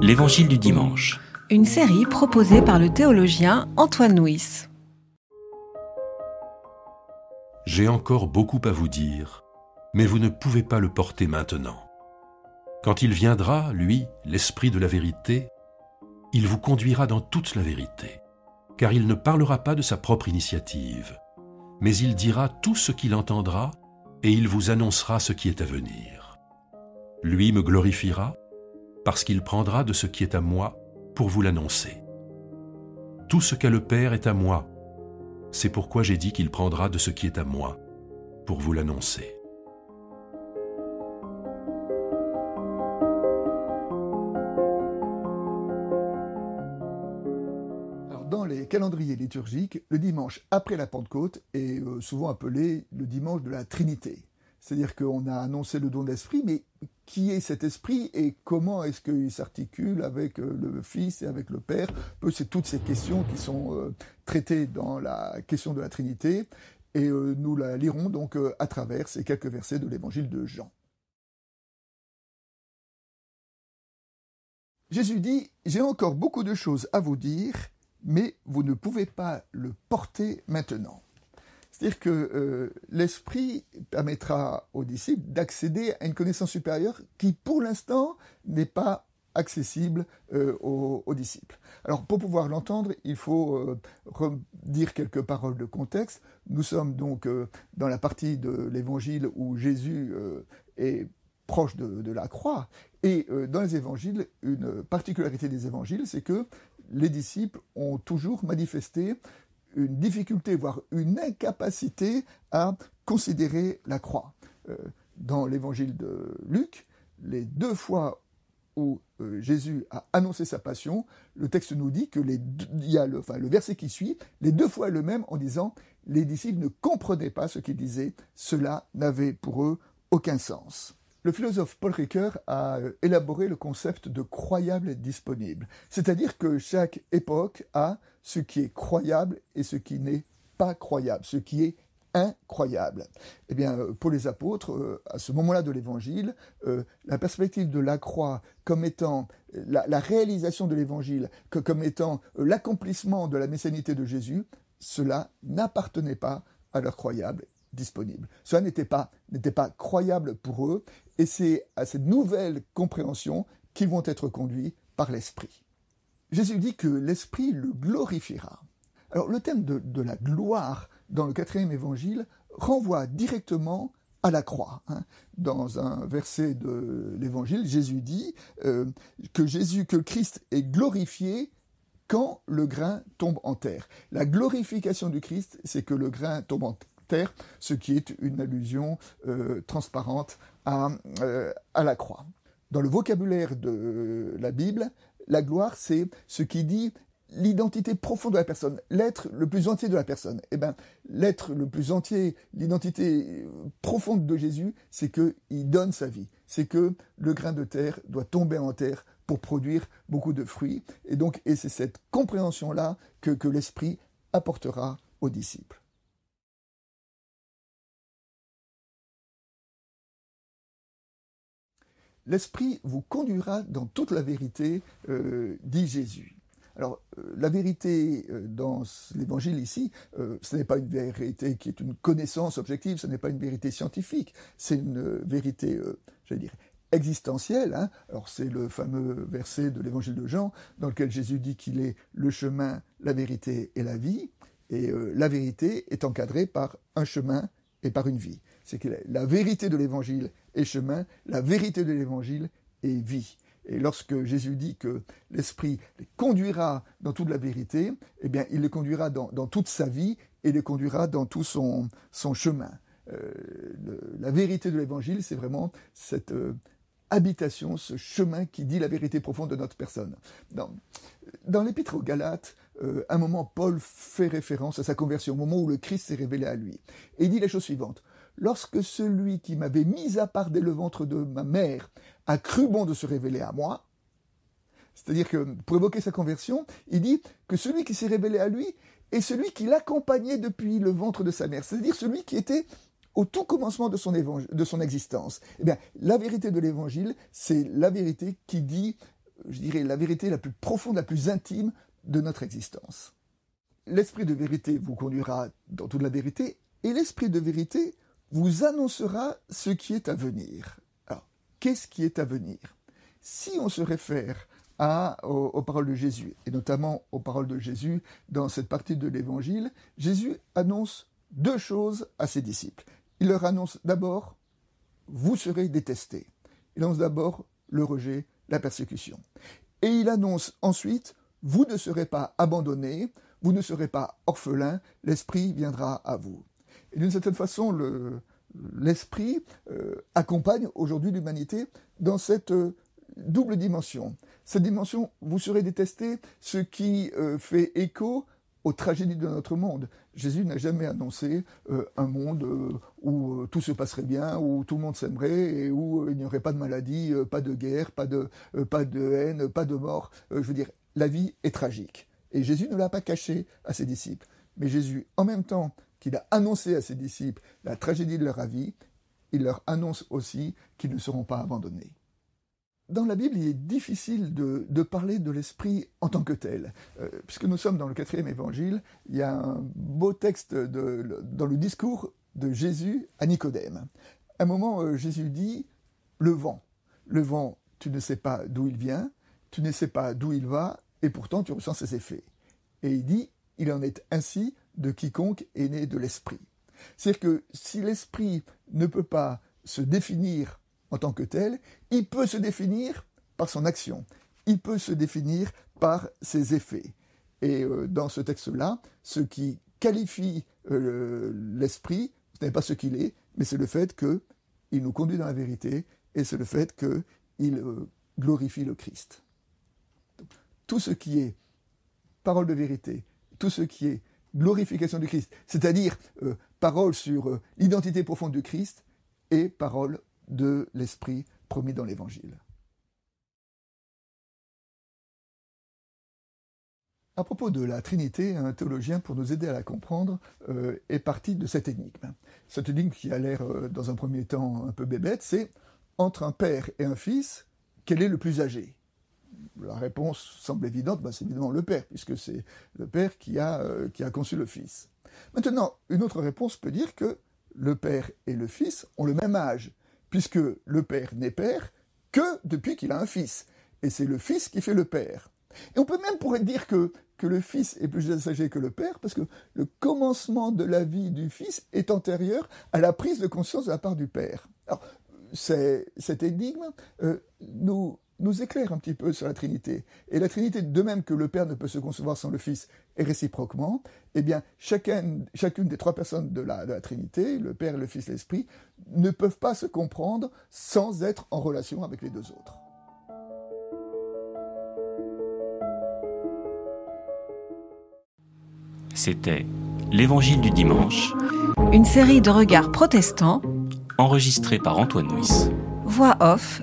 L'Évangile du dimanche. Une série proposée par le théologien Antoine Nuis. J'ai encore beaucoup à vous dire, mais vous ne pouvez pas le porter maintenant. Quand il viendra, lui, l'Esprit de la vérité, il vous conduira dans toute la vérité, car il ne parlera pas de sa propre initiative, mais il dira tout ce qu'il entendra, et il vous annoncera ce qui est à venir. Lui me glorifiera, parce qu'il prendra de ce qui est à moi pour vous l'annoncer. Tout ce qu'a le Père est à moi. C'est pourquoi j'ai dit qu'il prendra de ce qui est à moi pour vous l'annoncer. dans les calendriers liturgiques, le dimanche après la Pentecôte est euh, souvent appelé le dimanche de la Trinité. C'est-à-dire qu'on a annoncé le don de l'Esprit, mais qui est cet esprit et comment est-ce qu'il s'articule avec euh, le Fils et avec le Père? C'est toutes ces questions qui sont euh, traitées dans la question de la Trinité et euh, nous la lirons donc à travers ces quelques versets de l'évangile de Jean. Jésus dit, J'ai encore beaucoup de choses à vous dire, mais vous ne pouvez pas le porter maintenant. C'est-à-dire que euh, l'esprit permettra aux disciples d'accéder à une connaissance supérieure qui, pour l'instant, n'est pas accessible euh, aux, disciples. Alors, pour pouvoir l'entendre, il faut euh, dire quelques paroles de contexte. Nous sommes donc dans la partie de l'évangile où Jésus est proche de, la croix. Et dans les évangiles, une particularité des évangiles, c'est que les disciples ont toujours manifesté une difficulté, voire une incapacité à considérer la croix. Euh, dans l'évangile de Luc, les deux fois où euh, Jésus a annoncé sa passion, le texte nous dit que les il y le, le verset qui suit, les deux fois le même en disant les disciples ne comprenaient pas ce qu'il disait, cela n'avait pour eux aucun sens. Le philosophe Paul Ricoeur a euh, élaboré le concept de croyable disponible, c'est-à-dire que chaque époque a ce qui est croyable et ce qui n'est pas croyable, ce qui est incroyable. Eh bien, euh, pour les apôtres, euh, à ce moment-là de l'Évangile, la perspective de la croix comme étant la, réalisation de l'Évangile, comme étant l'accomplissement de la messianité de Jésus, cela n'appartenait pas à leur croyable disponible. Cela n'était pas, croyable pour eux, et c'est à cette nouvelle compréhension qu'ils vont être conduits par l'Esprit. Jésus dit que l'Esprit le glorifiera. Alors le thème de, la gloire dans le quatrième évangile renvoie directement à la croix. Hein. Dans un verset de l'évangile, Jésus dit euh, que Jésus, que Christ est glorifié quand le grain tombe en terre. La glorification du Christ, c'est que le grain tombe en terre terre, ce qui est une allusion euh, transparente euh, à, la croix. Dans le vocabulaire de la Bible, la gloire, c'est ce qui dit l'identité profonde de la personne, l'être le plus entier de la personne. Eh bien, l'être le plus entier, l'identité profonde de Jésus, c'est qu'il donne sa vie. C'est que le grain de terre doit tomber en terre pour produire beaucoup de fruits. Et donc, et c'est cette compréhension-là que l'Esprit apportera aux disciples. L'Esprit vous conduira dans toute la vérité, euh, dit Jésus. Alors, euh, la vérité euh, dans l'évangile ici, ce n'est pas une vérité qui est une connaissance objective, ce n'est pas une vérité scientifique, c'est une vérité, j'allais dire, existentielle. Hein. Alors, c'est le fameux verset de l'évangile de Jean dans lequel Jésus dit qu'il est le chemin, la vérité et la vie. Et la vérité est encadrée par un chemin et par une vie. C'est que la vérité de l'évangile est chemin, la vérité de l'évangile est vie. Et lorsque Jésus dit que l'Esprit les conduira dans toute la vérité, eh bien, il les conduira dans, toute sa vie et les conduira dans tout son, chemin. Euh, la vérité de l'Évangile, c'est vraiment cette euh, habitation, ce chemin qui dit la vérité profonde de notre personne. Dans, dans l'Épître aux Galates, euh, un moment, Paul fait référence à sa conversion, au moment où le Christ s'est révélé à lui. Et il dit la chose suivante lorsque celui qui m'avait mis à part dès le ventre de ma mère a cru bon de se révéler à moi, c'est-à-dire que pour évoquer sa conversion, il dit que celui qui s'est révélé à lui est celui qui l'accompagnait depuis le ventre de sa mère, c'est-à-dire celui qui était au tout commencement de son, de son existence. Eh bien, la vérité de l'évangile, c'est la vérité qui dit je dirais, la vérité la plus profonde, la plus intime de notre existence. L'esprit de vérité vous conduira dans toute la vérité, et l'esprit de vérité vous annoncera ce qui est à venir. Alors, qu'est-ce qui est à venir? Si on se réfère à, aux, paroles de Jésus, et notamment aux paroles de Jésus dans cette partie de l'Évangile, Jésus annonce deux choses à ses disciples. Il leur annonce d'abord, vous serez détestés. Il annonce d'abord le rejet, la persécution. Et il annonce ensuite, vous ne serez pas abandonnés, vous ne serez pas orphelins, l'Esprit viendra à vous. Et d'une certaine façon, l'Esprit euh, accompagne aujourd'hui l'humanité dans cette euh, double dimension. Cette dimension, vous serez détestés, ce qui euh, fait écho aux tragédies de notre monde. Jésus n'a jamais annoncé un monde où tout se passerait bien, où tout le monde s'aimerait et où il n'y aurait pas de maladie, pas de guerre, pas de, pas de haine, pas de mort. je veux dire, la vie est tragique. Et Jésus ne l'a pas caché à ses disciples. Mais Jésus, en même temps qu'il a annoncé à ses disciples la tragédie de leur vie, il leur annonce aussi qu'ils ne seront pas abandonnés. Dans la Bible, il est difficile de, parler de l'esprit en tant que tel. Euh, puisque nous sommes dans le quatrième évangile, il y a un beau texte dans le discours de Jésus à Nicodème. À un moment, euh, Jésus dit Le vent. Le vent, tu ne sais pas d'où il vient, tu ne sais pas d'où il va, et pourtant tu ressens ses effets. Et il dit Il en est ainsi de quiconque est né de l'esprit. C'est-à-dire que si l'esprit ne peut pas se définir en tant que tel, il peut se définir par son action, il peut se définir par ses effets. Et euh, dans ce texte-là, ce qui qualifie euh, l'esprit, ce n'est pas ce qu'il est, mais c'est le fait qu'il nous conduit dans la vérité, et c'est le fait qu'il euh, glorifie le Christ. Tout ce qui est parole de vérité, tout ce qui est glorification du Christ, c'est-à-dire euh, parole sur euh, l'identité profonde du Christ et parole de l'Esprit promis dans l'Évangile. À propos de la Trinité, un théologien, pour nous aider à la comprendre, euh, est parti de cette énigme. Cette énigme qui a l'air, dans un premier temps, un peu bébête, c'est entre un père et un fils, quel est le plus âgé? La réponse semble évidente, bah, c'est évidemment le Père, puisque c'est le Père qui a, euh, qui a conçu le Fils. Maintenant, une autre réponse peut dire que le Père et le Fils ont le même âge, puisque le Père n'est Père que depuis qu'il a un Fils, et c'est le Fils qui fait le Père. Et on peut même pourrait dire que, que le Fils est plus âgé que le Père, parce que le commencement de la vie du Fils est antérieur à la prise de conscience de la part du Père. Alors, cette énigme euh, nous, nous éclaire un petit peu sur la Trinité. Et la Trinité, de même que le Père ne peut se concevoir sans le Fils, et réciproquement, eh bien, chacune, chacune des trois personnes de la, de la Trinité, le Père, le Fils, l'Esprit, ne peuvent pas se comprendre sans être en relation avec les deux autres. C'était l'Évangile du dimanche. Une série de regards protestants. Enregistrée par Antoine Nuis. Voix off